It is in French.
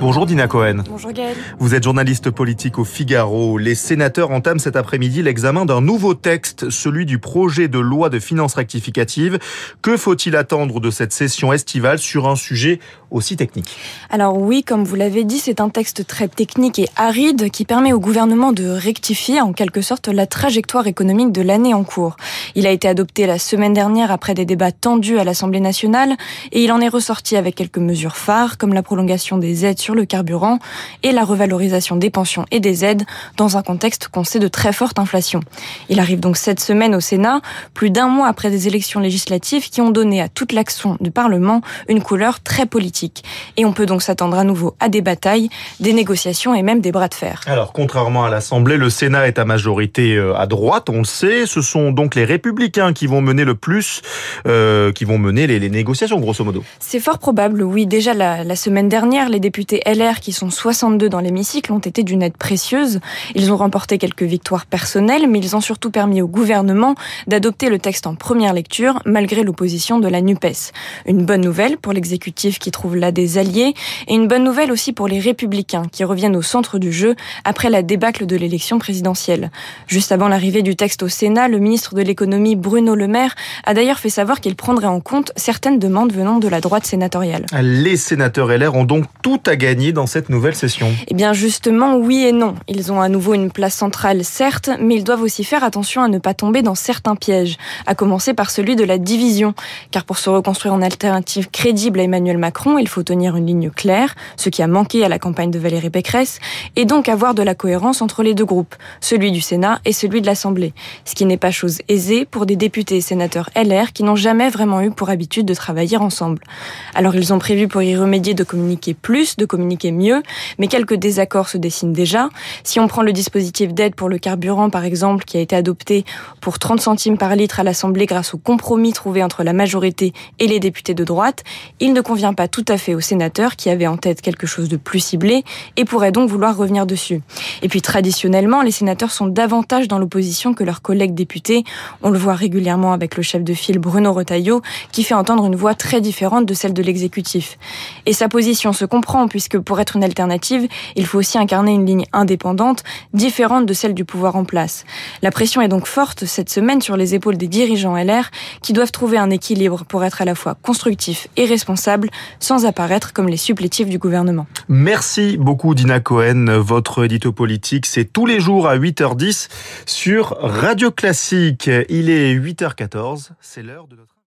Bonjour Dina Cohen. Bonjour Gaël. Vous êtes journaliste politique au Figaro. Les sénateurs entament cet après-midi l'examen d'un nouveau texte, celui du projet de loi de finances rectificative. Que faut-il attendre de cette session estivale sur un sujet aussi technique? Alors oui, comme vous l'avez dit, c'est un texte très technique et aride qui permet au gouvernement de rectifier en quelque sorte la trajectoire économique de l'année en cours. Il a été adopté la semaine dernière après des débats tendus à l'Assemblée nationale et il en est ressorti avec quelques mesures phares comme la prolongation des aides sur le carburant et la revalorisation des pensions et des aides dans un contexte qu'on sait de très forte inflation. Il arrive donc cette semaine au Sénat, plus d'un mois après des élections législatives qui ont donné à toute l'action du Parlement une couleur très politique. Et on peut donc s'attendre à nouveau à des batailles, des négociations et même des bras de fer. Alors, contrairement à l'Assemblée, le Sénat est à majorité euh, à droite, on le sait. Ce sont donc les républicains qui vont mener le plus, euh, qui vont mener les, les, négociations, grosso modo. C'est fort probable, oui. Déjà, la, la semaine dernière, les députés LR, qui sont 62 dans l'hémicycle, ont été d'une aide précieuse. Ils ont remporté quelques victoires personnelles, mais ils ont surtout permis au gouvernement d'adopter le texte en première lecture, malgré l'opposition de la NUPES. Une bonne nouvelle pour l'exécutif qui trouve là des alliés, et une bonne nouvelle aussi pour les républicains, qui reviennent au centre du jeu après la débâcle de l'élection présidentielle. Juste avant l'arrivée du texte au Sénat, le ministre de l'économie Bruno Le Maire a d'ailleurs fait savoir qu'il prendrait en compte certaines demandes venant de la droite sénatoriale. Les sénateurs LR ont donc tout à gagner dans cette nouvelle session Eh bien justement, oui et non. Ils ont à nouveau une place centrale, certes, mais ils doivent aussi faire attention à ne pas tomber dans certains pièges, à commencer par celui de la division. Car pour se reconstruire en alternative crédible à Emmanuel Macron, il faut tenir une ligne claire, ce qui a manqué à la campagne de Valérie Pécresse, et donc avoir de la cohérence entre les deux groupes, celui du Sénat et celui de l'Assemblée. Ce qui n'est pas chose aisée pour des députés et sénateurs LR qui n'ont jamais vraiment eu pour habitude de travailler ensemble. Alors ils ont prévu pour y remédier de communiquer plus, de communiquer mieux, mais quelques désaccords se dessinent déjà. Si on prend le dispositif d'aide pour le carburant, par exemple, qui a été adopté pour 30 centimes par litre à l'Assemblée grâce au compromis trouvé entre la majorité et les députés de droite, il ne convient pas tout à fait aux sénateurs qui avaient en tête quelque chose de plus ciblé et pourraient donc vouloir revenir dessus. Et puis traditionnellement, les sénateurs sont davantage dans l'opposition que leurs collègues députés. On le voit régulièrement avec le chef de file Bruno Retailleau, qui fait entendre une voix très différente de celle de l'exécutif. Et sa position se comprend puisque pour être une alternative, il faut aussi incarner une ligne indépendante, différente de celle du pouvoir en place. La pression est donc forte cette semaine sur les épaules des dirigeants LR qui doivent trouver un équilibre pour être à la fois constructifs et responsables sans apparaître comme les supplétifs du gouvernement. Merci beaucoup Dina Cohen. Votre édito politique, c'est tous les jours à 8h10 sur Radio Classique. Il est 8h14, c'est l'heure de notre...